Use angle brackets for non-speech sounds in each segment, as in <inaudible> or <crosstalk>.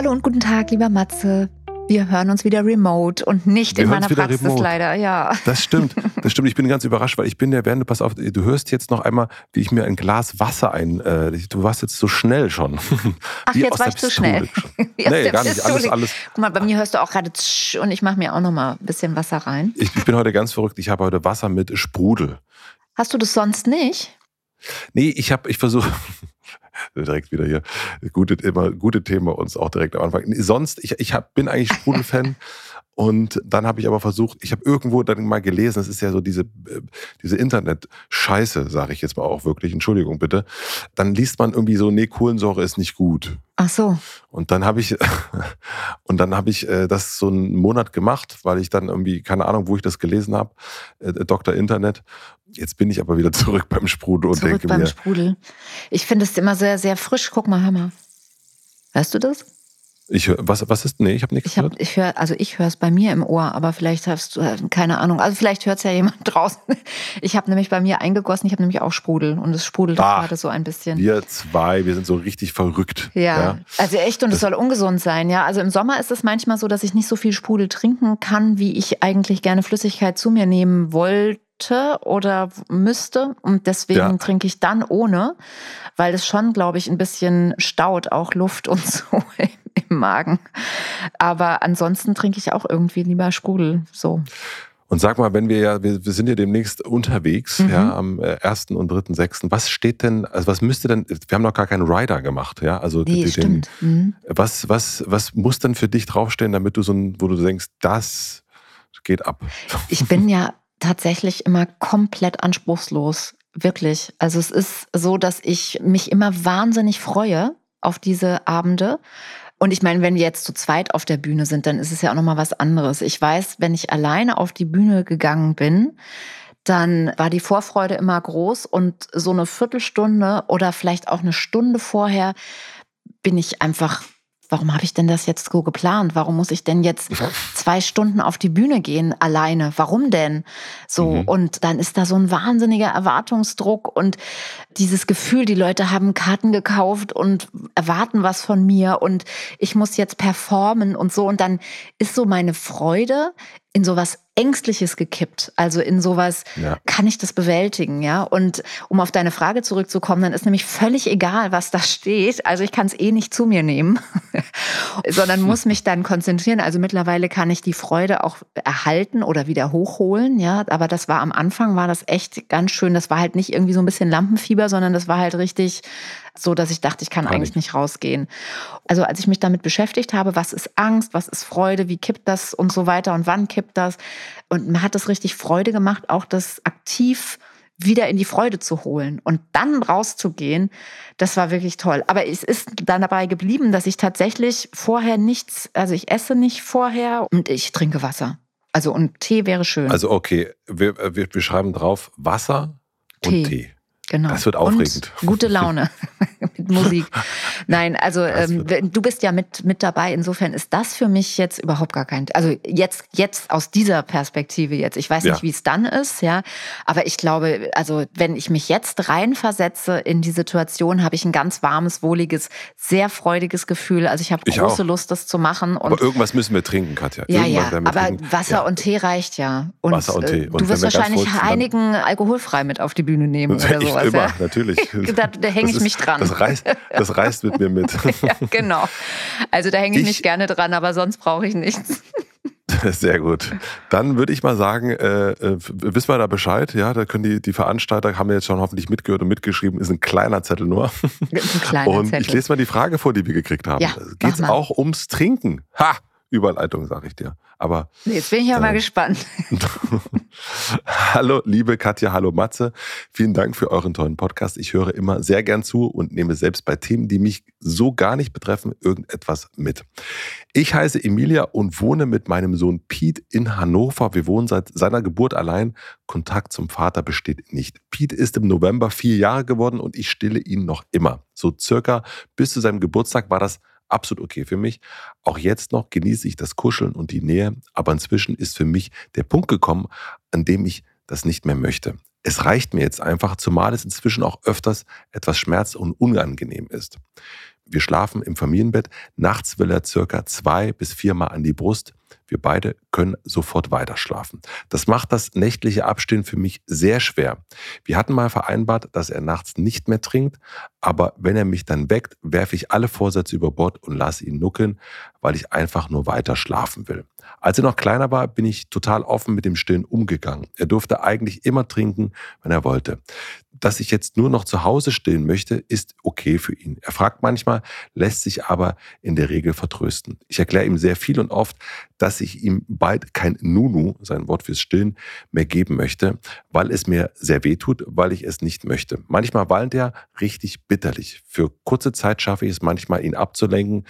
Hallo und guten Tag, lieber Matze. Wir hören uns wieder remote und nicht Wir in meiner Praxis remote. leider, ja. Das stimmt, das stimmt. Ich bin ganz überrascht, weil ich bin während du, pass auf, du hörst jetzt noch einmal, wie ich mir ein Glas Wasser ein, äh, du warst jetzt so schnell schon. <laughs> Ach, Wie jetzt war der ich zu schnell. <laughs> Nee, der gar nicht. Alles, alles. Guck mal, bei mir hörst du auch gerade und ich mache mir auch noch mal ein bisschen Wasser rein. Ich, ich bin heute ganz verrückt. Ich habe heute Wasser mit Sprudel. Hast du das sonst nicht? Nee, ich habe, ich versuche <laughs> direkt wieder hier gute, immer gute Themen bei uns auch direkt am Anfang. Sonst, ich, ich hab, bin eigentlich Sprudelfan. <laughs> Und dann habe ich aber versucht, ich habe irgendwo dann mal gelesen, das ist ja so diese, äh, diese Internet-Scheiße, sage ich jetzt mal auch wirklich, Entschuldigung bitte. Dann liest man irgendwie so, nee, Kohlensäure ist nicht gut. Ach so. Und dann habe ich <laughs> und dann habe ich äh, das so einen Monat gemacht, weil ich dann irgendwie keine Ahnung, wo ich das gelesen habe, äh, Dr. Internet. Jetzt bin ich aber wieder <laughs> zurück beim Sprudel und Zurück denke beim mir, Sprudel. Ich finde es immer sehr, sehr frisch. Guck mal, mal. Hörst du das? Ich hör, was was ist? Nee, ich habe nichts Ich habe, gehört. ich höre, also ich höre es bei mir im Ohr, aber vielleicht hast du äh, keine Ahnung. Also vielleicht hört es ja jemand <laughs> draußen. Ich habe nämlich bei mir eingegossen. Ich habe nämlich auch Sprudel und es sprudelt Ah, gerade so ein bisschen. Wir zwei, wir sind so richtig verrückt. Ja, also echt und es soll ungesund sein, ja. Also im Sommer ist es manchmal so, dass ich nicht so viel Sprudel trinken kann, wie ich eigentlich gerne Flüssigkeit zu mir nehmen wollte oder müsste. Und deswegen Ja. trinke ich dann ohne, weil es schon, glaube ich, ein bisschen staut, auch Luft und <laughs> so im, <laughs> im Magen. Aber ansonsten trinke ich auch irgendwie lieber Sprudel. So. Und sag mal, wenn wir ja, wir, wir sind ja demnächst unterwegs, Mhm. ja, am äh, 1. und 3.6. Was steht denn, also was müsste denn, wir haben noch gar keinen Rider gemacht, ja? Also Nee, den- stimmt. Mhm. Was, was, was muss denn für dich draufstehen, damit du so ein, wo du denkst, das geht ab? Ich <laughs> bin ja tatsächlich immer komplett anspruchslos. Wirklich. Also es ist so, dass ich mich immer wahnsinnig freue auf diese Abende. Und ich meine, wenn wir jetzt zu zweit auf der Bühne sind, dann ist es ja auch nochmal was anderes. Ich weiß, wenn ich alleine auf die Bühne gegangen bin, dann war die Vorfreude immer groß und so eine Viertelstunde oder vielleicht auch eine Stunde vorher bin ich einfach, warum habe ich denn das jetzt so geplant? Warum muss ich denn jetzt zwei Stunden auf die Bühne gehen alleine? Warum denn? So, Mhm. und dann ist da so ein wahnsinniger Erwartungsdruck und dieses Gefühl, die Leute haben Karten gekauft und erwarten was von mir und ich muss jetzt performen und so. Und dann ist so meine Freude in sowas Ängstliches gekippt. Also in sowas, Ja. kann ich das bewältigen, ja? Und um auf deine Frage zurückzukommen, dann ist nämlich völlig egal, was da steht. Also ich kann es eh nicht zu mir nehmen, <laughs> sondern muss mich dann konzentrieren. Also mittlerweile kann ich die Freude auch erhalten oder wieder hochholen, ja? Aber das war am Anfang, war das echt ganz schön. Das war halt nicht irgendwie so ein bisschen Lampenfieber, sondern das war halt richtig so, dass ich dachte, ich kann Panik. eigentlich nicht rausgehen. Also als ich mich damit beschäftigt habe, was ist Angst, was ist Freude, wie kippt das und so weiter und wann kippt das. Und mir hat das richtig Freude gemacht, auch das aktiv wieder in die Freude zu holen und dann rauszugehen, das war wirklich toll. Aber es ist dann dabei geblieben, dass ich tatsächlich vorher nichts, also ich esse nicht vorher und ich trinke Wasser. Also und Tee wäre schön. Also okay, wir, wir, wir schreiben drauf Wasser Tee. und Tee. Genau. Das wird aufregend. Und gute Laune <laughs> mit Musik. Nein, also ähm, du bist ja mit, mit dabei. Insofern ist das für mich jetzt überhaupt gar kein. Also jetzt, jetzt aus dieser Perspektive jetzt. Ich weiß Ja. nicht, wie es dann ist, ja. Aber ich glaube, also wenn ich mich jetzt reinversetze in die Situation, habe ich ein ganz warmes, wohliges, sehr freudiges Gefühl. Also ich habe Ich große auch. Lust, das zu machen. Und Aber irgendwas müssen wir trinken, Katja. ja, Irgendwas ja, aber trinken. Wasser Ja. und Tee reicht ja. Und, Wasser und Tee. äh, Und du wirst wahrscheinlich einigen alkoholfrei mit auf die Bühne nehmen <laughs> oder ich sowas. immer, ja. natürlich. <laughs> Da, da hänge ich ist- mich dran. Das reißt, das reißt mit mir mit. <laughs> ja, genau. Also da hänge ich, Ich- mich gerne dran, aber sonst brauche ich nichts. <laughs> Sehr gut. Dann würde ich mal sagen, äh, äh, wissen wir da Bescheid? Ja, da können die, die Veranstalter, haben wir jetzt schon hoffentlich mitgehört und mitgeschrieben, ist ein kleiner Zettel nur. Ein kleiner und Zettel. ich lese mal die Frage vor, die wir gekriegt haben. Ja, Geht es auch ums Trinken? Ha! Überleitung, sage ich dir. Aber jetzt bin ich ja äh, mal gespannt. <laughs> hallo, liebe Katja, hallo Matze. Vielen Dank für euren tollen Podcast. Ich höre immer sehr gern zu und nehme selbst bei Themen, die mich so gar nicht betreffen, irgendetwas mit. Ich heiße Emilia und wohne mit meinem Sohn Pete in Hannover. Wir wohnen seit seiner Geburt allein. Kontakt zum Vater besteht nicht. Pete ist im November vier Jahre geworden und ich stille ihn noch immer. So circa bis zu seinem Geburtstag war das absolut okay für mich. Auch jetzt noch genieße ich das Kuscheln und die Nähe, aber inzwischen ist für mich der Punkt gekommen, an dem ich das nicht mehr möchte. Es reicht mir jetzt einfach, zumal es inzwischen auch öfters etwas schmerz- und unangenehm ist. Wir schlafen im Familienbett. Nachts will er circa zwei bis viermal an die Brust. Wir beide können sofort weiter schlafen. Das macht das nächtliche Abstehen für mich sehr schwer. Wir hatten mal vereinbart, dass er nachts nicht mehr trinkt, aber wenn er mich dann weckt, werfe ich alle Vorsätze über Bord und lasse ihn nuckeln, weil ich einfach nur weiter schlafen will. Als er noch kleiner war, bin ich total offen mit dem Stillen umgegangen. Er durfte eigentlich immer trinken, wenn er wollte dass ich jetzt nur noch zu Hause stillen möchte, ist okay für ihn. Er fragt manchmal, lässt sich aber in der Regel vertrösten. Ich erkläre ihm sehr viel und oft, dass ich ihm bald kein Nunu, sein Wort fürs Stillen, mehr geben möchte, weil es mir sehr weh tut, weil ich es nicht möchte. Manchmal weint er richtig bitterlich. Für kurze Zeit schaffe ich es manchmal, ihn abzulenken,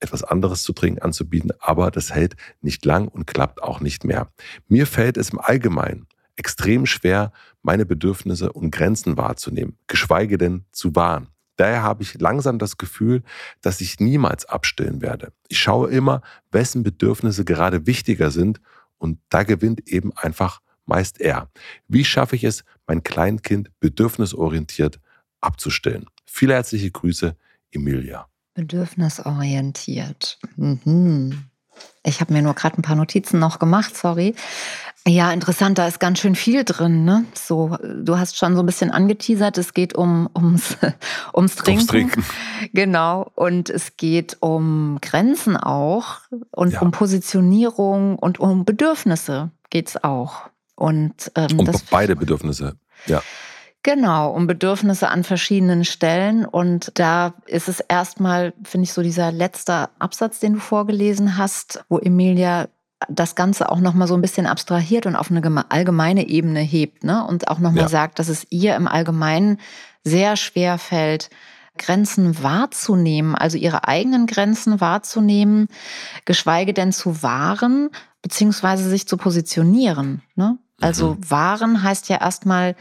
etwas anderes zu trinken anzubieten, aber das hält nicht lang und klappt auch nicht mehr. Mir fällt es im Allgemeinen extrem schwer, meine Bedürfnisse und Grenzen wahrzunehmen, geschweige denn zu wahren. Daher habe ich langsam das Gefühl, dass ich niemals abstillen werde. Ich schaue immer, wessen Bedürfnisse gerade wichtiger sind und da gewinnt eben einfach meist er. Wie schaffe ich es, mein Kleinkind bedürfnisorientiert abzustillen? Viele herzliche Grüße, Emilia. Bedürfnisorientiert. Mhm. Ich habe mir nur gerade ein paar Notizen noch gemacht, sorry. Ja, interessant, da ist ganz schön viel drin. Ne? So, du hast schon so ein bisschen angeteasert, es geht um, <laughs> ums, ums Trinken. Ums Trinken. Genau. Und es geht um Grenzen auch und ja. um Positionierung und um Bedürfnisse geht es auch. Und, ähm, um beide Bedürfnisse, ja. Genau, um Bedürfnisse an verschiedenen Stellen. Und da ist es erstmal, finde ich, so dieser letzte Absatz, den du vorgelesen hast, wo Emilia das Ganze auch nochmal so ein bisschen abstrahiert und auf eine allgemeine Ebene hebt, ne? Und auch nochmal ja. sagt, dass es ihr im Allgemeinen sehr schwer fällt, Grenzen wahrzunehmen, also ihre eigenen Grenzen wahrzunehmen, geschweige denn zu wahren, beziehungsweise sich zu positionieren. Ne? Also mhm. wahren heißt ja erstmal,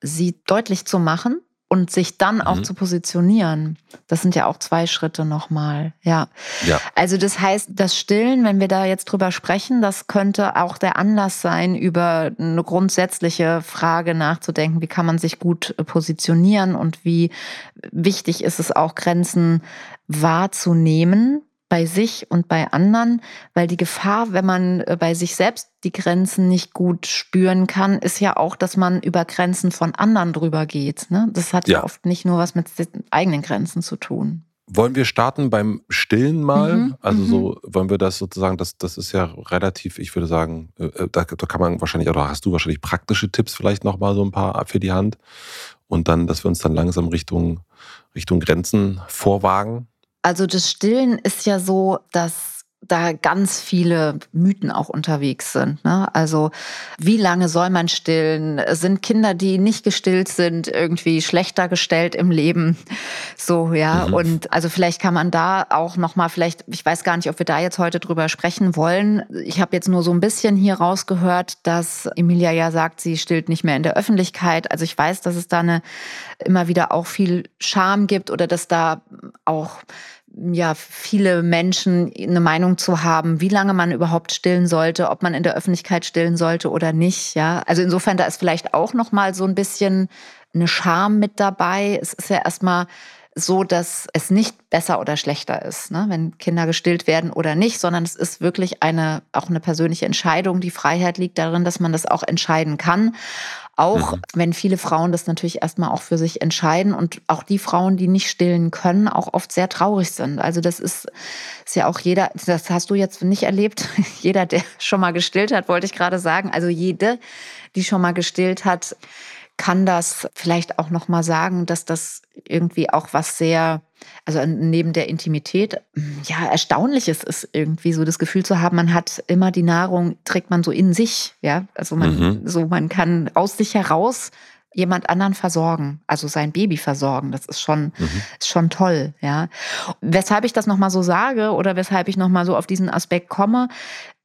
sie deutlich zu machen und sich dann auch mhm. zu positionieren. Das sind ja auch zwei Schritte nochmal. Ja. ja. Also das heißt, das Stillen, wenn wir da jetzt drüber sprechen, das könnte auch der Anlass sein, über eine grundsätzliche Frage nachzudenken. Wie kann man sich gut positionieren und wie wichtig ist es auch, Grenzen wahrzunehmen bei sich und bei anderen, weil die Gefahr, wenn man äh, bei sich selbst die Grenzen nicht gut spüren kann, ist ja auch, dass man über Grenzen von anderen drüber geht. Ne? Das hat ja. ja oft nicht nur was mit eigenen Grenzen zu tun. Wollen wir starten beim Stillen mal? Mhm, also mhm. so wollen wir das sozusagen, das, das ist ja relativ, ich würde sagen, äh, äh, da, da kann man wahrscheinlich, oder hast du wahrscheinlich praktische Tipps vielleicht nochmal so ein paar für die Hand. Und dann, dass wir uns dann langsam Richtung, Richtung Grenzen vorwagen. Also das Stillen ist ja so, dass da ganz viele Mythen auch unterwegs sind. Ne? Also wie lange soll man stillen? Sind Kinder, die nicht gestillt sind, irgendwie schlechter gestellt im Leben? So ja. Mhm. Und also vielleicht kann man da auch noch mal vielleicht. Ich weiß gar nicht, ob wir da jetzt heute drüber sprechen wollen. Ich habe jetzt nur so ein bisschen hier rausgehört, dass Emilia ja sagt, sie stillt nicht mehr in der Öffentlichkeit. Also ich weiß, dass es da eine immer wieder auch viel Scham gibt oder dass da auch ja, viele Menschen eine Meinung zu haben, wie lange man überhaupt stillen sollte, ob man in der Öffentlichkeit stillen sollte oder nicht, ja. Also insofern, da ist vielleicht auch noch mal so ein bisschen eine Scham mit dabei. Es ist ja erstmal so, dass es nicht besser oder schlechter ist, ne, wenn Kinder gestillt werden oder nicht, sondern es ist wirklich eine, auch eine persönliche Entscheidung. Die Freiheit liegt darin, dass man das auch entscheiden kann. Auch mhm. wenn viele Frauen das natürlich erstmal auch für sich entscheiden und auch die Frauen, die nicht stillen können, auch oft sehr traurig sind. Also das ist, ist ja auch jeder, das hast du jetzt nicht erlebt, <laughs> jeder, der schon mal gestillt hat, wollte ich gerade sagen, also jede, die schon mal gestillt hat, kann das vielleicht auch noch mal sagen, dass das irgendwie auch was sehr also neben der Intimität, ja, erstaunliches ist irgendwie so das Gefühl zu haben, man hat immer die Nahrung, trägt man so in sich, ja. Also man, mhm. so, man kann aus sich heraus jemand anderen versorgen, also sein Baby versorgen. Das ist schon, mhm. ist schon toll, ja. Weshalb ich das nochmal so sage oder weshalb ich nochmal so auf diesen Aspekt komme,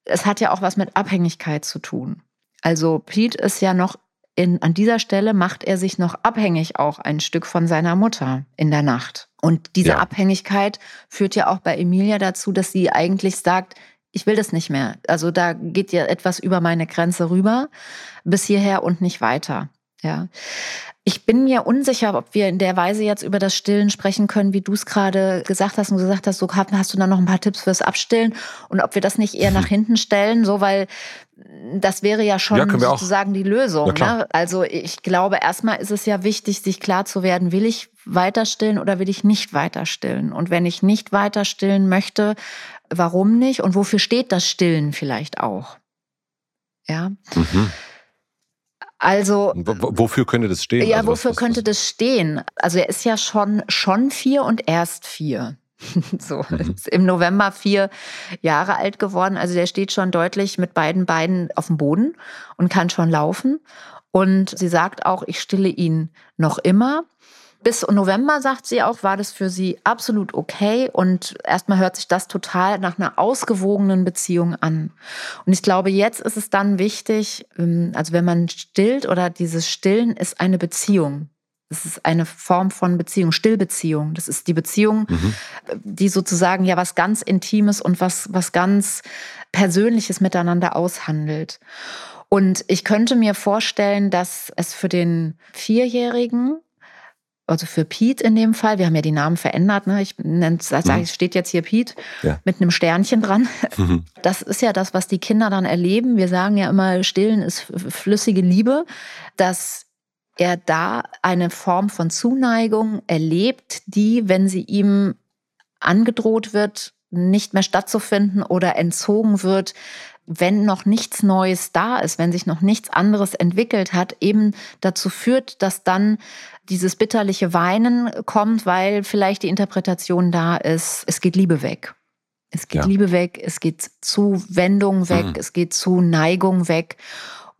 es hat ja auch was mit Abhängigkeit zu tun. Also Pete ist ja noch in, an dieser Stelle macht er sich noch abhängig auch ein Stück von seiner Mutter in der Nacht. Und diese ja. Abhängigkeit führt ja auch bei Emilia dazu, dass sie eigentlich sagt, ich will das nicht mehr. Also da geht ja etwas über meine Grenze rüber, bis hierher und nicht weiter. Ja. Ich bin mir unsicher, ob wir in der Weise jetzt über das Stillen sprechen können, wie du es gerade gesagt hast und gesagt hast, so hast du da noch ein paar Tipps fürs Abstillen und ob wir das nicht eher <laughs> nach hinten stellen, so weil das wäre ja schon ja, sozusagen die Lösung. Ne? Also ich glaube, erstmal ist es ja wichtig, sich klar zu werden, will ich weiter stillen oder will ich nicht weiter stillen? Und wenn ich nicht weiter stillen möchte, warum nicht? Und wofür steht das Stillen vielleicht auch? Ja. Mhm. Also. wofür könnte das stehen? Ja, also, wofür was, was, könnte das stehen? Also er ist ja schon, schon vier und erst vier. <laughs> so, mhm. ist im November vier Jahre alt geworden. Also der steht schon deutlich mit beiden Beinen auf dem Boden und kann schon laufen. Und sie sagt auch, ich stille ihn noch immer. Bis November, sagt sie auch, war das für sie absolut okay. Und erstmal hört sich das total nach einer ausgewogenen Beziehung an. Und ich glaube, jetzt ist es dann wichtig, ähm, also wenn man stillt oder dieses Stillen ist eine Beziehung. Es ist eine Form von Beziehung, Stillbeziehung. Das ist die Beziehung, mhm. die sozusagen ja was ganz Intimes und was, was ganz Persönliches miteinander aushandelt. Und ich könnte mir vorstellen, dass es für den Vierjährigen also für Pete in dem Fall, wir haben ja die Namen verändert, ne? ich nenne sage, mhm. steht jetzt hier Pete ja. mit einem Sternchen dran. Mhm. Das ist ja das, was die Kinder dann erleben. Wir sagen ja immer, stillen ist flüssige Liebe, dass er da eine Form von Zuneigung erlebt, die, wenn sie ihm angedroht wird, nicht mehr stattzufinden oder entzogen wird, wenn noch nichts Neues da ist, wenn sich noch nichts anderes entwickelt hat, eben dazu führt, dass dann dieses bitterliche Weinen kommt, weil vielleicht die Interpretation da ist, es geht Liebe weg. Es geht ja. Liebe weg, es geht Zuwendung weg, mhm. es geht zu Neigung weg.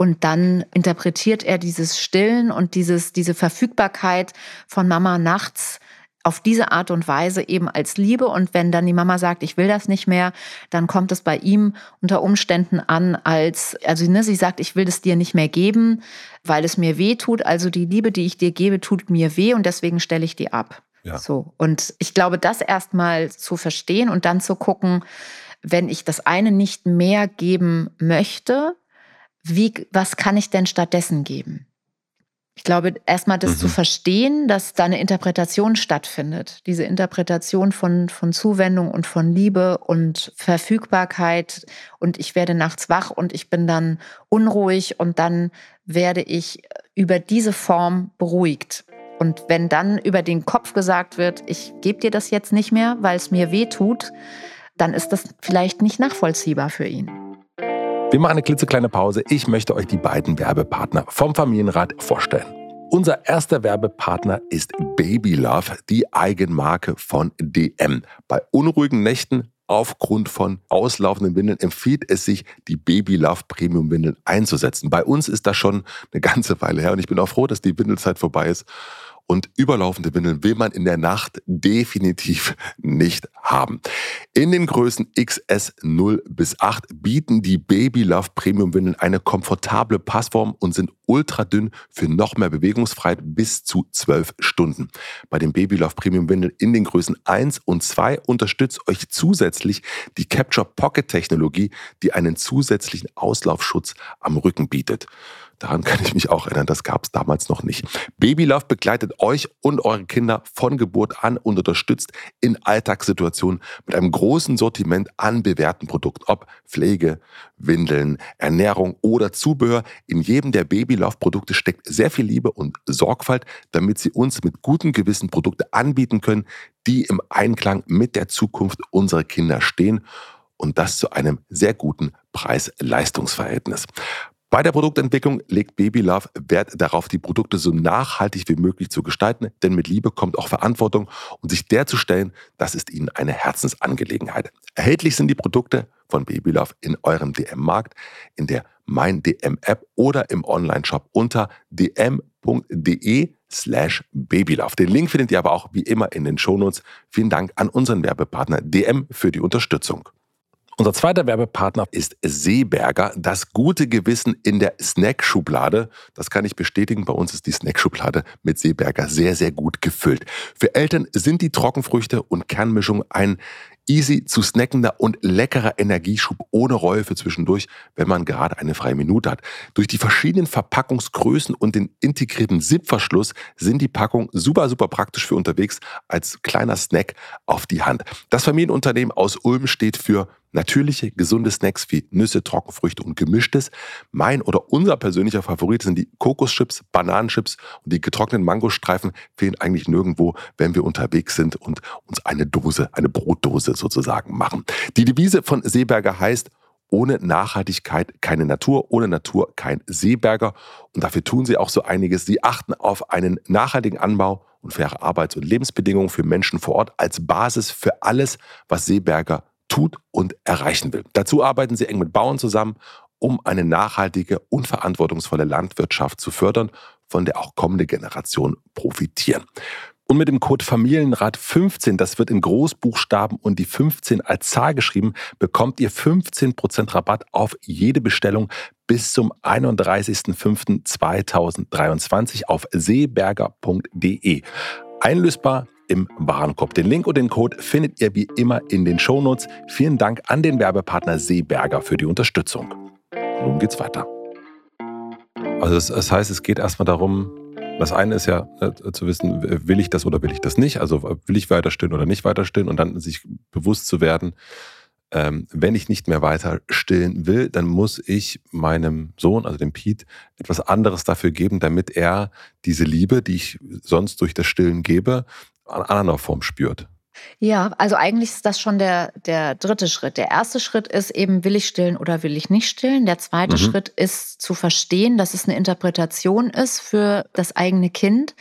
Und dann interpretiert er dieses Stillen und dieses, diese Verfügbarkeit von Mama nachts auf diese Art und Weise eben als Liebe. Und wenn dann die Mama sagt, ich will das nicht mehr, dann kommt es bei ihm unter Umständen an als, also ne, sie sagt, ich will es dir nicht mehr geben, weil es mir weh tut. Also die Liebe, die ich dir gebe, tut mir weh und deswegen stelle ich die ab. Ja. So. Und ich glaube, das erstmal zu verstehen und dann zu gucken, wenn ich das eine nicht mehr geben möchte, wie, was kann ich denn stattdessen geben? Ich glaube, erstmal das mhm. zu verstehen, dass da eine Interpretation stattfindet. Diese Interpretation von, von Zuwendung und von Liebe und Verfügbarkeit. Und ich werde nachts wach und ich bin dann unruhig und dann werde ich über diese Form beruhigt. Und wenn dann über den Kopf gesagt wird, ich gebe dir das jetzt nicht mehr, weil es mir weh tut, dann ist das vielleicht nicht nachvollziehbar für ihn. Wir machen eine klitzekleine Pause. Ich möchte euch die beiden Werbepartner vom Familienrat vorstellen. Unser erster Werbepartner ist Baby Love, die Eigenmarke von DM. Bei unruhigen Nächten aufgrund von auslaufenden Windeln empfiehlt es sich, die Baby Love Premium Windeln einzusetzen. Bei uns ist das schon eine ganze Weile her und ich bin auch froh, dass die Windelzeit vorbei ist und überlaufende Windeln will man in der Nacht definitiv nicht haben. In den Größen XS 0 bis 8 bieten die Baby Love Premium Windeln eine komfortable Passform und sind ultra dünn für noch mehr Bewegungsfreiheit bis zu 12 Stunden. Bei den Baby Love Premium Windeln in den Größen 1 und 2 unterstützt euch zusätzlich die Capture Pocket Technologie, die einen zusätzlichen Auslaufschutz am Rücken bietet. Daran kann ich mich auch erinnern, das gab es damals noch nicht. Baby Love begleitet euch und eure Kinder von Geburt an und unterstützt in Alltagssituationen mit einem großen Sortiment an bewährten Produkten, ob Pflege, Windeln, Ernährung oder Zubehör. In jedem der Baby Love Produkte steckt sehr viel Liebe und Sorgfalt, damit sie uns mit gutem Gewissen Produkte anbieten können, die im Einklang mit der Zukunft unserer Kinder stehen und das zu einem sehr guten Preis-Leistungsverhältnis. Bei der Produktentwicklung legt Baby Love Wert darauf, die Produkte so nachhaltig wie möglich zu gestalten, denn mit Liebe kommt auch Verantwortung und sich der zu stellen, das ist ihnen eine Herzensangelegenheit. Erhältlich sind die Produkte von Baby Love in eurem DM-Markt, in der Mein DM-App oder im Online-Shop unter dm.de slash babylove. Den Link findet ihr aber auch wie immer in den Shownotes. Vielen Dank an unseren Werbepartner DM für die Unterstützung. Unser zweiter Werbepartner ist Seeberger, das gute Gewissen in der Snackschublade. Das kann ich bestätigen. Bei uns ist die Snackschublade mit Seeberger sehr, sehr gut gefüllt. Für Eltern sind die Trockenfrüchte und Kernmischung ein easy zu snackender und leckerer Energieschub ohne Reue für zwischendurch, wenn man gerade eine freie Minute hat. Durch die verschiedenen Verpackungsgrößen und den integrierten Zipverschluss sind die Packungen super, super praktisch für unterwegs als kleiner Snack auf die Hand. Das Familienunternehmen aus Ulm steht für natürliche, gesunde Snacks wie Nüsse, Trockenfrüchte und Gemischtes. Mein oder unser persönlicher Favorit sind die Kokoschips, Bananenchips und die getrockneten Mangostreifen fehlen eigentlich nirgendwo, wenn wir unterwegs sind und uns eine Dose, eine Brotdose sozusagen machen. Die Devise von Seeberger heißt, ohne Nachhaltigkeit keine Natur, ohne Natur kein Seeberger. Und dafür tun sie auch so einiges. Sie achten auf einen nachhaltigen Anbau und faire Arbeits- und Lebensbedingungen für Menschen vor Ort als Basis für alles, was Seeberger tut und erreichen will. Dazu arbeiten sie eng mit Bauern zusammen, um eine nachhaltige und verantwortungsvolle Landwirtschaft zu fördern, von der auch kommende Generationen profitieren. Und mit dem Code Familienrat 15, das wird in Großbuchstaben und die 15 als Zahl geschrieben, bekommt ihr 15% Rabatt auf jede Bestellung bis zum 31.05.2023 auf seeberger.de. Einlösbar im Warenkorb. Den Link und den Code findet ihr wie immer in den Shownotes. Vielen Dank an den Werbepartner Seeberger für die Unterstützung. Nun geht's weiter. Also das, das heißt, es geht erstmal darum, das eine ist ja äh, zu wissen, will ich das oder will ich das nicht? Also will ich weiter stillen oder nicht weiter stillen und dann sich bewusst zu werden, ähm, wenn ich nicht mehr weiter stillen will, dann muss ich meinem Sohn, also dem Pete, etwas anderes dafür geben, damit er diese Liebe, die ich sonst durch das Stillen gebe, anderer Form spürt. Ja, also eigentlich ist das schon der, der dritte Schritt. Der erste Schritt ist eben, will ich stillen oder will ich nicht stillen? Der zweite mhm. Schritt ist zu verstehen, dass es eine Interpretation ist für das eigene Kind,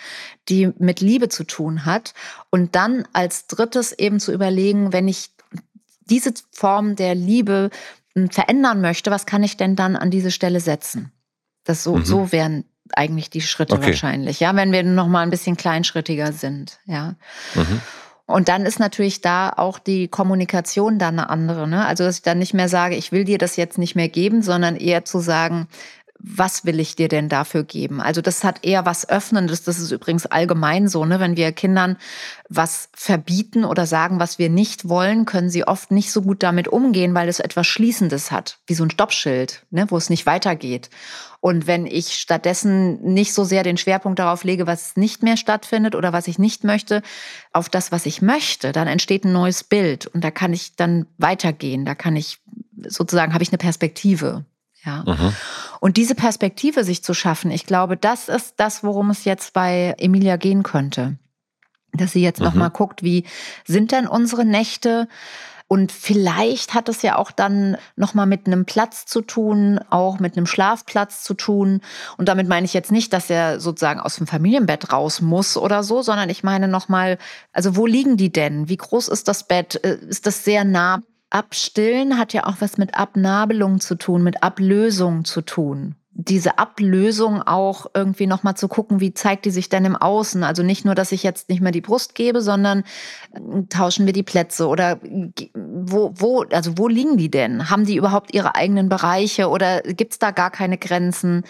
die mit Liebe zu tun hat. Und dann als drittes eben zu überlegen, wenn ich diese Form der Liebe hm, verändern möchte, was kann ich denn dann an diese Stelle setzen? Das so, mhm. so wären eigentlich die Schritte okay. wahrscheinlich, ja, wenn wir noch mal ein bisschen kleinschrittiger sind, ja. Mhm. Und dann ist natürlich da auch die Kommunikation dann eine andere. Ne? Also, dass ich dann nicht mehr sage, ich will dir das jetzt nicht mehr geben, sondern eher zu sagen, was will ich dir denn dafür geben? Also das hat eher was Öffnendes. Das ist übrigens allgemein so, ne? Wenn wir Kindern was verbieten oder sagen, was wir nicht wollen, können sie oft nicht so gut damit umgehen, weil es etwas Schließendes hat, wie so ein Stoppschild, ne? wo es nicht weitergeht. Und wenn ich stattdessen nicht so sehr den Schwerpunkt darauf lege, was nicht mehr stattfindet oder was ich nicht möchte, auf das, was ich möchte, dann entsteht ein neues Bild und da kann ich dann weitergehen. Da kann ich sozusagen, habe ich eine Perspektive. Ja. Mhm. Und diese Perspektive sich zu schaffen, ich glaube, das ist das, worum es jetzt bei Emilia gehen könnte. Dass sie jetzt mhm. nochmal guckt, wie sind denn unsere Nächte? Und vielleicht hat es ja auch dann nochmal mit einem Platz zu tun, auch mit einem Schlafplatz zu tun. Und damit meine ich jetzt nicht, dass er sozusagen aus dem Familienbett raus muss oder so, sondern ich meine nochmal, also wo liegen die denn? Wie groß ist das Bett? Äh, ist das sehr nah Abstillen hat ja auch was mit Abnabelung zu tun, mit Ablösung zu tun. Diese Ablösung auch irgendwie nochmal zu gucken, wie zeigt die sich denn im Außen? Also nicht nur, dass ich jetzt nicht mehr die Brust gebe, sondern äh, tauschen wir die Plätze oder wo, wo, also wo liegen die denn? Haben die überhaupt ihre eigenen Bereiche oder gibt es da gar keine Grenzen?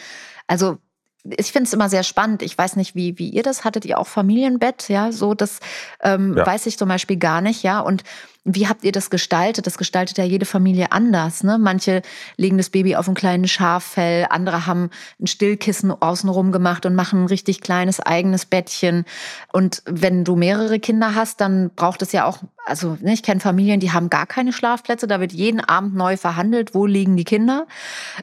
Also ich finde es immer sehr spannend. Ich weiß nicht, wie, wie ihr das hattet, ihr auch Familienbett, ja, so das ähm, ja. weiß ich zum Beispiel gar nicht, ja. Und wie habt ihr das gestaltet? Das gestaltet ja jede Familie anders. Ne? Manche legen das Baby auf ein kleines Schaffell, andere haben ein Stillkissen außenrum gemacht und machen ein richtig kleines eigenes Bettchen. Und wenn du mehrere Kinder hast, dann braucht es ja auch, also ne, ich kenne Familien, die haben gar keine Schlafplätze. Da wird jeden Abend neu verhandelt, wo liegen die Kinder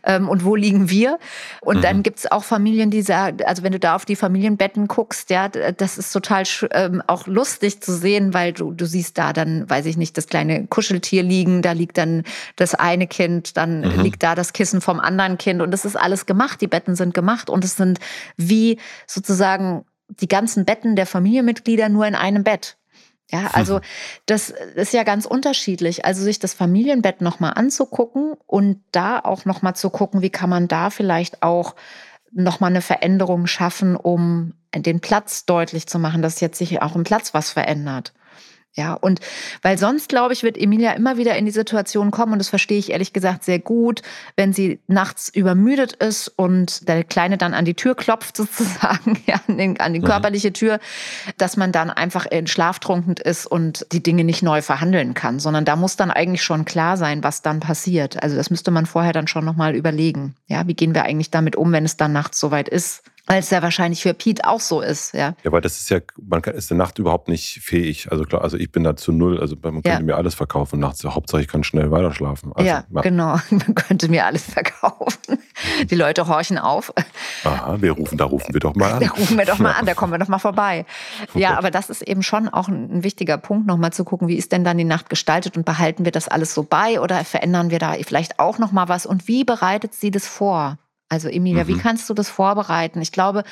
ähm, und wo liegen wir. Und mhm. dann gibt es auch Familien, die sagen, also wenn du da auf die Familienbetten guckst, ja, das ist total ähm, auch lustig zu sehen, weil du, du siehst da dann, weiß ich nicht, nicht, das kleine Kuscheltier liegen, da liegt dann das eine Kind, dann mhm. liegt da das Kissen vom anderen Kind und es ist alles gemacht, die Betten sind gemacht und es sind wie sozusagen die ganzen Betten der Familienmitglieder nur in einem Bett. Ja, <laughs> also das ist ja ganz unterschiedlich. Also sich das Familienbett nochmal anzugucken und da auch nochmal zu gucken, wie kann man da vielleicht auch nochmal eine Veränderung schaffen, um den Platz deutlich zu machen, dass jetzt sich auch im Platz was verändert. Ja, und weil sonst, glaube ich, wird Emilia immer wieder in die Situation kommen, und das verstehe ich ehrlich gesagt sehr gut, wenn sie nachts übermüdet ist und der Kleine dann an die Tür klopft, <laughs> sozusagen, ja, an, den, an die mhm. körperliche Tür, dass man dann einfach in schlaftrunkend ist und die Dinge nicht neu verhandeln kann, sondern da muss dann eigentlich schon klar sein, was dann passiert. Also das müsste man vorher dann schon nochmal überlegen. Ja, wie gehen wir eigentlich damit um, wenn es dann nachts soweit ist? Weil es ja wahrscheinlich für Pete auch so ist, ja. Ja, weil das ist ja, man kann, ist der Nacht überhaupt nicht fähig. Also klar, also ich bin da zu null. Also man könnte ja. mir alles verkaufen nachts. Hauptsache ich kann schnell weiterschlafen. Also, ja, ja, genau. <laughs> Man könnte mir alles verkaufen. Die Leute horchen auf. Aha, wir rufen, da rufen wir doch mal an. Da rufen wir doch mal an, da <laughs> kommen wir doch mal vorbei. Ja, aber das ist eben schon auch ein wichtiger Punkt, nochmal zu gucken, wie ist denn dann die Nacht gestaltet und behalten wir das alles so bei oder verändern wir da vielleicht auch nochmal was und wie bereitet sie das vor? Also Emilia, mhm. wie kannst du das vorbereiten? Ich glaube,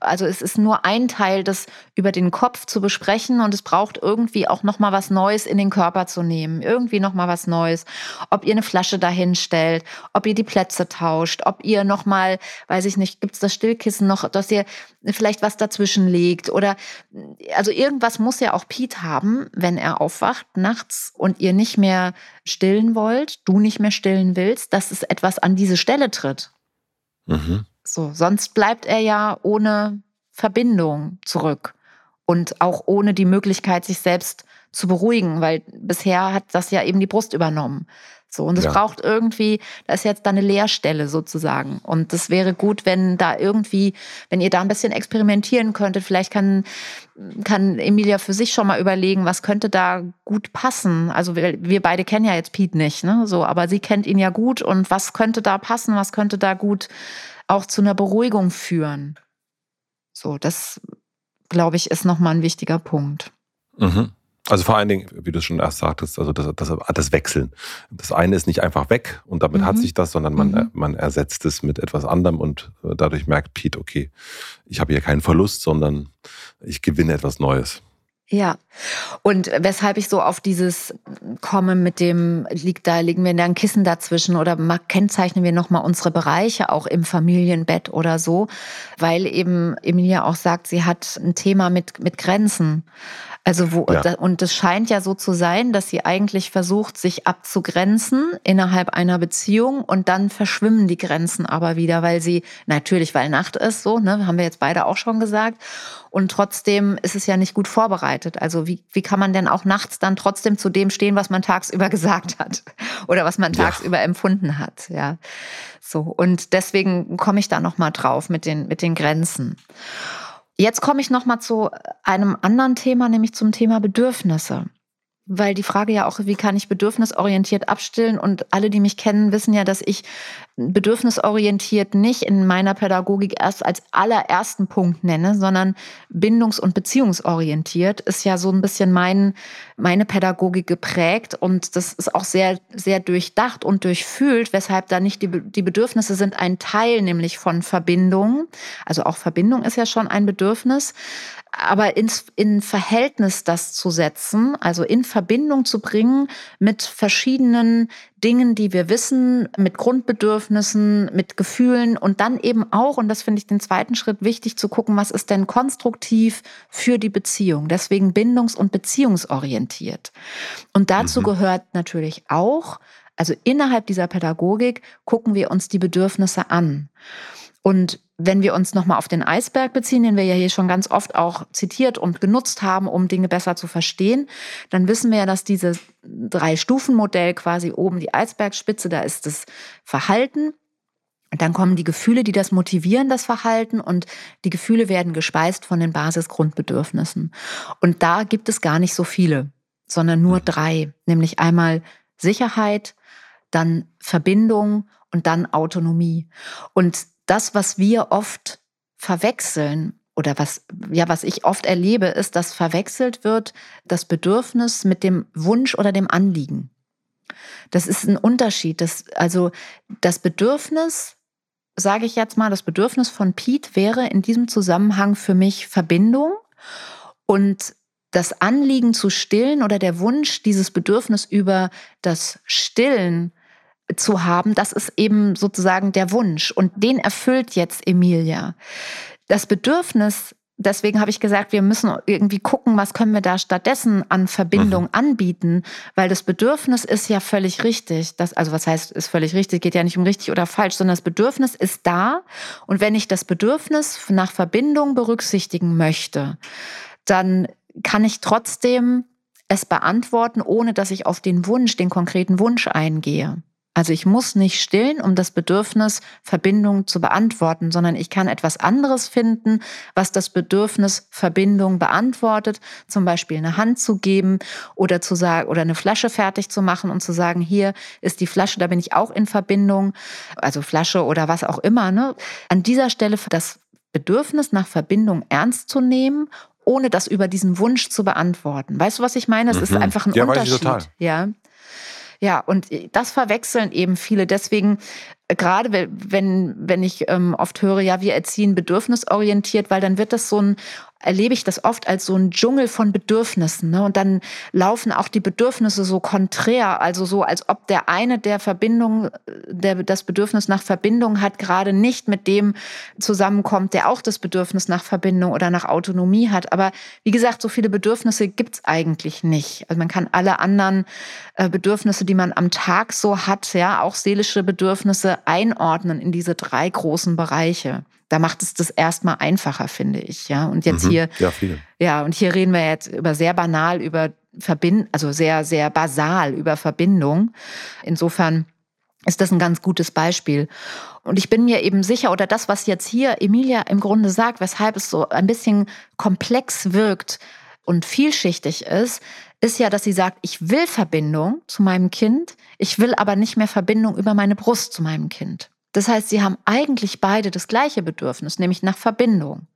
also es ist nur ein Teil, das über den Kopf zu besprechen und es braucht irgendwie auch noch mal was Neues in den Körper zu nehmen, irgendwie noch mal was Neues. Ob ihr eine Flasche dahin stellt, ob ihr die Plätze tauscht, ob ihr noch mal, weiß ich nicht, gibt's das Stillkissen noch, dass ihr vielleicht was dazwischen legt oder also irgendwas muss ja auch Pete haben, wenn er aufwacht nachts und ihr nicht mehr stillen wollt, du nicht mehr stillen willst, dass es etwas an diese Stelle tritt. Mhm. So, sonst bleibt er ja ohne Verbindung zurück und auch ohne die Möglichkeit, sich selbst zu beruhigen, weil bisher hat das ja eben die Brust übernommen. So, und es ja. braucht irgendwie, da ist jetzt da eine Leerstelle sozusagen. Und das wäre gut, wenn da irgendwie, wenn ihr da ein bisschen experimentieren könntet, vielleicht kann, kann Emilia für sich schon mal überlegen, was könnte da gut passen. Also wir, wir beide kennen ja jetzt Pete nicht, ne? So, aber sie kennt ihn ja gut und was könnte da passen, was könnte da gut auch zu einer Beruhigung führen. So, das glaube ich, ist nochmal ein wichtiger Punkt. Mhm. Also vor allen Dingen, wie du schon erst sagtest, also das, das, das Wechseln. Das eine ist nicht einfach weg und damit mhm. hat sich das, sondern man, mhm. man ersetzt es mit etwas anderem und äh, dadurch merkt Pete, okay, ich habe hier keinen Verlust, sondern ich gewinne etwas Neues. Ja, und weshalb ich so auf dieses komme mit dem, liegt da, liegen wir da ein Kissen dazwischen oder kennzeichnen wir nochmal unsere Bereiche auch im Familienbett oder so, weil eben Emilia auch sagt, sie hat ein Thema mit, mit Grenzen. Also wo, ja. und es scheint ja so zu sein, dass sie eigentlich versucht, sich abzugrenzen innerhalb einer Beziehung und dann verschwimmen die Grenzen aber wieder, weil sie, natürlich, weil Nacht ist, so, ne, haben wir jetzt beide auch schon gesagt. Und trotzdem ist es ja nicht gut vorbereitet. Also wie, wie kann man denn auch nachts dann trotzdem zu dem stehen, was man tagsüber <laughs> gesagt hat oder was man tagsüber ja. empfunden hat, ja. So. Und deswegen komme ich da nochmal drauf mit den, mit den Grenzen. Jetzt komme ich noch mal zu einem anderen Thema, nämlich zum Thema Bedürfnisse weil die Frage ja auch, wie kann ich bedürfnisorientiert abstillen? Und alle, die mich kennen, wissen ja, dass ich bedürfnisorientiert nicht in meiner Pädagogik erst als allerersten Punkt nenne, sondern bindungs- und beziehungsorientiert ist ja so ein bisschen mein, meine Pädagogik geprägt. Und das ist auch sehr, sehr durchdacht und durchfühlt, weshalb da nicht die, die Bedürfnisse sind ein Teil nämlich von Verbindung. Also auch Verbindung ist ja schon ein Bedürfnis aber ins, in Verhältnis das zu setzen, also in Verbindung zu bringen mit verschiedenen Dingen, die wir wissen, mit Grundbedürfnissen, mit Gefühlen und dann eben auch, und das finde ich den zweiten Schritt wichtig, zu gucken, was ist denn konstruktiv für die Beziehung. Deswegen bindungs- und beziehungsorientiert. Und dazu mhm. gehört natürlich auch, also innerhalb dieser Pädagogik gucken wir uns die Bedürfnisse an. Und wenn wir uns nochmal auf den Eisberg beziehen, den wir ja hier schon ganz oft auch zitiert und genutzt haben, um Dinge besser zu verstehen, dann wissen wir ja, dass dieses Drei-Stufen-Modell quasi oben die Eisbergspitze, da ist das Verhalten, dann kommen die Gefühle, die das motivieren, das Verhalten, und die Gefühle werden gespeist von den Basisgrundbedürfnissen. Und da gibt es gar nicht so viele, sondern nur drei, nämlich einmal Sicherheit, dann Verbindung und dann Autonomie. Und das, was wir oft verwechseln, oder was, ja, was ich oft erlebe, ist, dass verwechselt wird das Bedürfnis mit dem Wunsch oder dem Anliegen. Das ist ein Unterschied. Das, also das Bedürfnis, sage ich jetzt mal, das Bedürfnis von Pete wäre in diesem Zusammenhang für mich Verbindung und das Anliegen zu stillen oder der Wunsch, dieses Bedürfnis über das Stillen zu haben, das ist eben sozusagen der Wunsch und den erfüllt jetzt Emilia das Bedürfnis, deswegen habe ich gesagt, wir müssen irgendwie gucken, was können wir da stattdessen an Verbindung mhm. anbieten, weil das Bedürfnis ist ja völlig richtig. Das, also was heißt, ist völlig richtig, geht ja nicht um richtig oder falsch, sondern das Bedürfnis ist da. Und wenn ich das Bedürfnis nach Verbindung berücksichtigen möchte, dann kann ich trotzdem es beantworten, ohne dass ich auf den Wunsch, den konkreten Wunsch eingehe. Also ich muss nicht stillen, um das Bedürfnis Verbindung zu beantworten, sondern ich kann etwas anderes finden, was das Bedürfnis Verbindung beantwortet. Zum Beispiel eine Hand zu geben oder zu sagen oder eine Flasche fertig zu machen und zu sagen, hier ist die Flasche, da bin ich auch in Verbindung. Also Flasche oder was auch immer. Ne? An dieser Stelle das Bedürfnis nach Verbindung ernst zu nehmen ohne das über diesen Wunsch zu beantworten. Weißt du, was ich meine? Es mhm. ist einfach ein ja, Unterschied. Ja. Ja, und das verwechseln eben viele. Deswegen gerade wenn, wenn ich ähm, oft höre, ja, wir erziehen bedürfnisorientiert, weil dann wird das so ein, erlebe ich das oft als so ein Dschungel von Bedürfnissen. Ne? Und dann laufen auch die Bedürfnisse so konträr, also so, als ob der eine der Verbindung, der das Bedürfnis nach Verbindung hat, gerade nicht mit dem zusammenkommt, der auch das Bedürfnis nach Verbindung oder nach Autonomie hat. Aber wie gesagt, so viele Bedürfnisse gibt's eigentlich nicht. Also man kann alle anderen äh, Bedürfnisse, die man am Tag so hat, ja, auch seelische Bedürfnisse einordnen in diese drei großen Bereiche. Da macht es das erstmal einfacher, finde ich. Ja, und jetzt mhm, hier, ja, viel. ja, und hier reden wir jetzt über sehr banal über Verbind, also sehr, sehr basal über Verbindung. Insofern ist das ein ganz gutes Beispiel. Und ich bin mir eben sicher, oder das, was jetzt hier Emilia im Grunde sagt, weshalb es so ein bisschen komplex wirkt und vielschichtig ist, ist ja, dass sie sagt, ich will Verbindung zu meinem Kind, ich will aber nicht mehr Verbindung über meine Brust zu meinem Kind. Das heißt, sie haben eigentlich beide das gleiche Bedürfnis, nämlich nach Verbindung.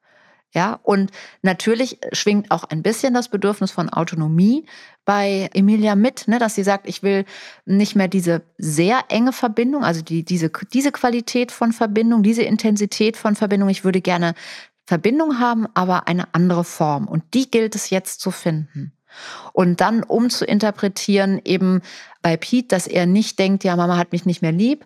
Ja, und natürlich schwingt auch ein bisschen das Bedürfnis von Autonomie bei Emilia mit, ne, dass sie sagt, ich will nicht mehr diese sehr enge Verbindung, also die, diese, diese Qualität von Verbindung, diese Intensität von Verbindung. Ich würde gerne Verbindung haben, aber eine andere Form. Und die gilt es jetzt zu finden. Und dann um zu interpretieren, eben bei Pete, dass er nicht denkt, ja, Mama hat mich nicht mehr lieb,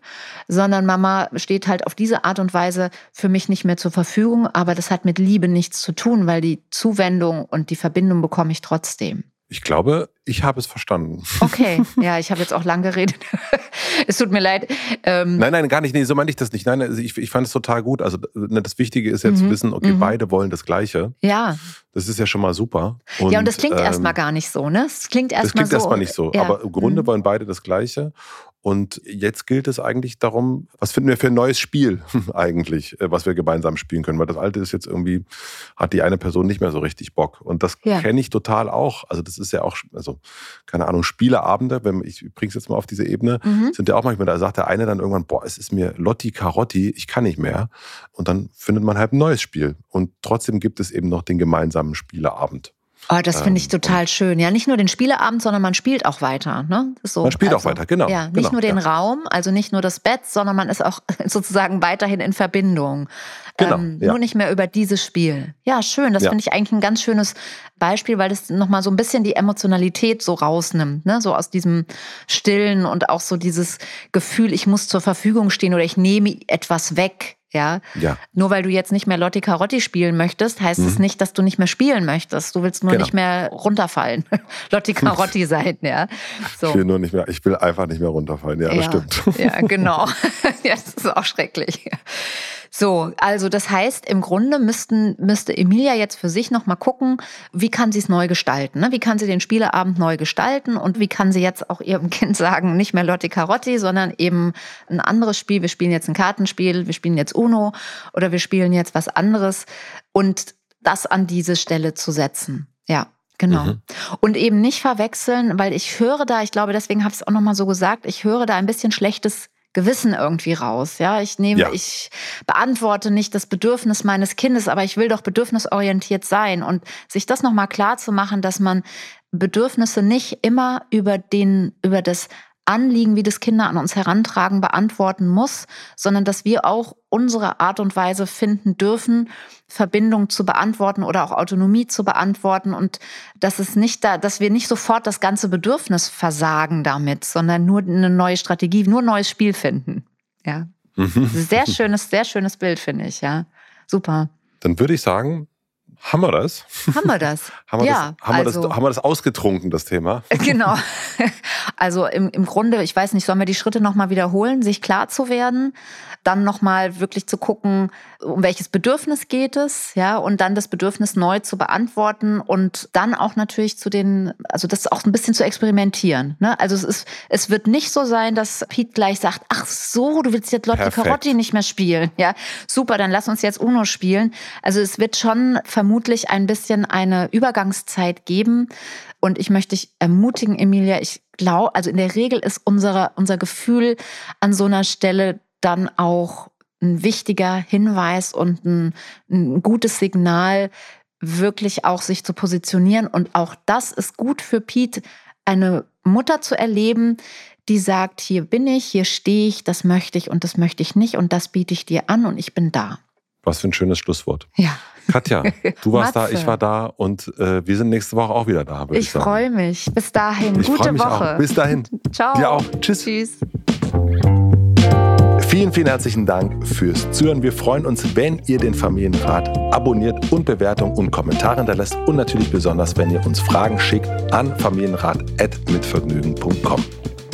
sondern Mama steht halt auf diese Art und Weise für mich nicht mehr zur Verfügung. Aber das hat mit Liebe nichts zu tun, weil die Zuwendung und die Verbindung bekomme ich trotzdem. Ich glaube, ich habe es verstanden. Okay, <laughs> ja, ich habe jetzt auch lang geredet. <laughs> es tut mir leid. Ähm nein, nein, gar nicht. Nee, so meine ich das nicht. Nein, also ich, ich fand es total gut. Also ne, das Wichtige ist ja mhm. zu wissen, okay, mhm. beide wollen das Gleiche. Ja. Das ist ja schon mal super. Und, ja, und das klingt ähm, erstmal gar nicht so, ne? Es klingt erstmal so. Das klingt erstmal nicht so. Ja. Aber im Grunde mhm. wollen beide das Gleiche. Und jetzt gilt es eigentlich darum, was finden wir für ein neues Spiel <laughs> eigentlich, äh, was wir gemeinsam spielen können. Weil das alte ist jetzt irgendwie, hat die eine Person nicht mehr so richtig Bock. Und das ja. kenne ich total auch. Also das ist ja auch, also keine Ahnung, Spieleabende, wenn ich bring's jetzt mal auf diese Ebene, mhm. sind ja auch manchmal, da sagt der eine dann irgendwann, boah, es ist mir Lotti Carotti, ich kann nicht mehr. Und dann findet man halt ein neues Spiel. Und trotzdem gibt es eben noch den gemeinsamen Spieleabend. Oh, das finde ich ähm, total schön. Ja, nicht nur den Spieleabend, sondern man spielt auch weiter. Ne? So, man spielt also, auch weiter, genau. Ja, nicht genau, nur den ja. Raum, also nicht nur das Bett, sondern man ist auch <laughs> sozusagen weiterhin in Verbindung. Genau, ähm, ja. Nur nicht mehr über dieses Spiel. Ja, schön. Das finde ich eigentlich ein ganz schönes Beispiel, weil das nochmal so ein bisschen die Emotionalität so rausnimmt. Ne? So aus diesem Stillen und auch so dieses Gefühl, ich muss zur Verfügung stehen oder ich nehme etwas weg. Ja? ja. Nur weil du jetzt nicht mehr Lotti Carotti spielen möchtest, heißt es mhm. nicht, dass du nicht mehr spielen möchtest. Du willst nur genau. nicht mehr runterfallen. <laughs> Lotti Carotti sein, ja. So. Ich will nur nicht mehr, ich will einfach nicht mehr runterfallen. Ja, ja. das stimmt. Ja, genau. <laughs> <laughs> ja, das ist auch schrecklich. So, also das heißt, im Grunde müssten, müsste Emilia jetzt für sich nochmal gucken, wie kann sie es neu gestalten? Ne? Wie kann sie den Spieleabend neu gestalten und wie kann sie jetzt auch ihrem <laughs> Kind sagen, nicht mehr Lotti Carotti, sondern eben ein anderes Spiel. Wir spielen jetzt ein Kartenspiel, wir spielen jetzt Uno oder wir spielen jetzt was anderes und das an diese Stelle zu setzen. Ja. Genau. Mhm. Und eben nicht verwechseln, weil ich höre da, ich glaube, deswegen habe ich es auch nochmal so gesagt, ich höre da ein bisschen schlechtes Gewissen irgendwie raus. Ja, ich nehme, Ja. ich beantworte nicht das Bedürfnis meines Kindes, aber ich will doch bedürfnisorientiert sein und sich das nochmal klar zu machen, dass man Bedürfnisse nicht immer über den, über das Anliegen, wie das Kinder an uns herantragen, beantworten muss, sondern dass wir auch unsere Art und Weise finden dürfen, Verbindung zu beantworten oder auch Autonomie zu beantworten und dass es nicht da, dass wir nicht sofort das ganze Bedürfnis versagen damit, sondern nur eine neue Strategie, nur ein neues Spiel finden. Ja. Sehr schönes, sehr schönes Bild, finde ich, ja. Super. Dann würde ich sagen, haben wir das? Haben wir das? <laughs> Haben wir, ja, das, haben, wir also, das, haben wir das ausgetrunken, das Thema? <laughs> Genau. Also im, im Grunde, ich weiß nicht, sollen wir die Schritte nochmal wiederholen, sich klar zu werden, dann nochmal wirklich zu gucken, um welches Bedürfnis geht es, ja, und dann das Bedürfnis neu zu beantworten und dann auch natürlich zu den, also das auch ein bisschen zu experimentieren. Ne? Also es ist, es wird nicht so sein, dass Pete gleich sagt, ach so, du willst jetzt Lotti. Carotti nicht mehr spielen. Ja, super, dann lass uns jetzt Uno spielen. Also es wird schon vermutlich ein bisschen eine Übergangszeit geben. Und ich möchte dich ermutigen, Emilia, ich glaube, also in der Regel ist unsere, unser Gefühl an so einer Stelle dann auch ein wichtiger Hinweis und ein, ein gutes Signal, wirklich auch sich zu positionieren. Und auch das ist gut für Pete, eine Mutter zu erleben, die sagt, hier bin ich, hier stehe ich, das möchte ich und das möchte ich nicht und das biete ich dir an und ich bin da. Was für ein schönes Schlusswort. Ja. Katja, du warst da, ich war da und äh, wir sind nächste Woche auch wieder da, ich, Ich freue mich. Bis dahin. Ich Gute mich Woche. Auch. Bis dahin. <laughs> Ciao. Dir auch. Tschüss. Tschüss. Vielen, vielen herzlichen Dank fürs Zuhören. Wir freuen uns, wenn ihr den Familienrat abonniert und Bewertungen und Kommentare hinterlässt und natürlich besonders, wenn ihr uns Fragen schickt an familienrat.mitvergnügen.com.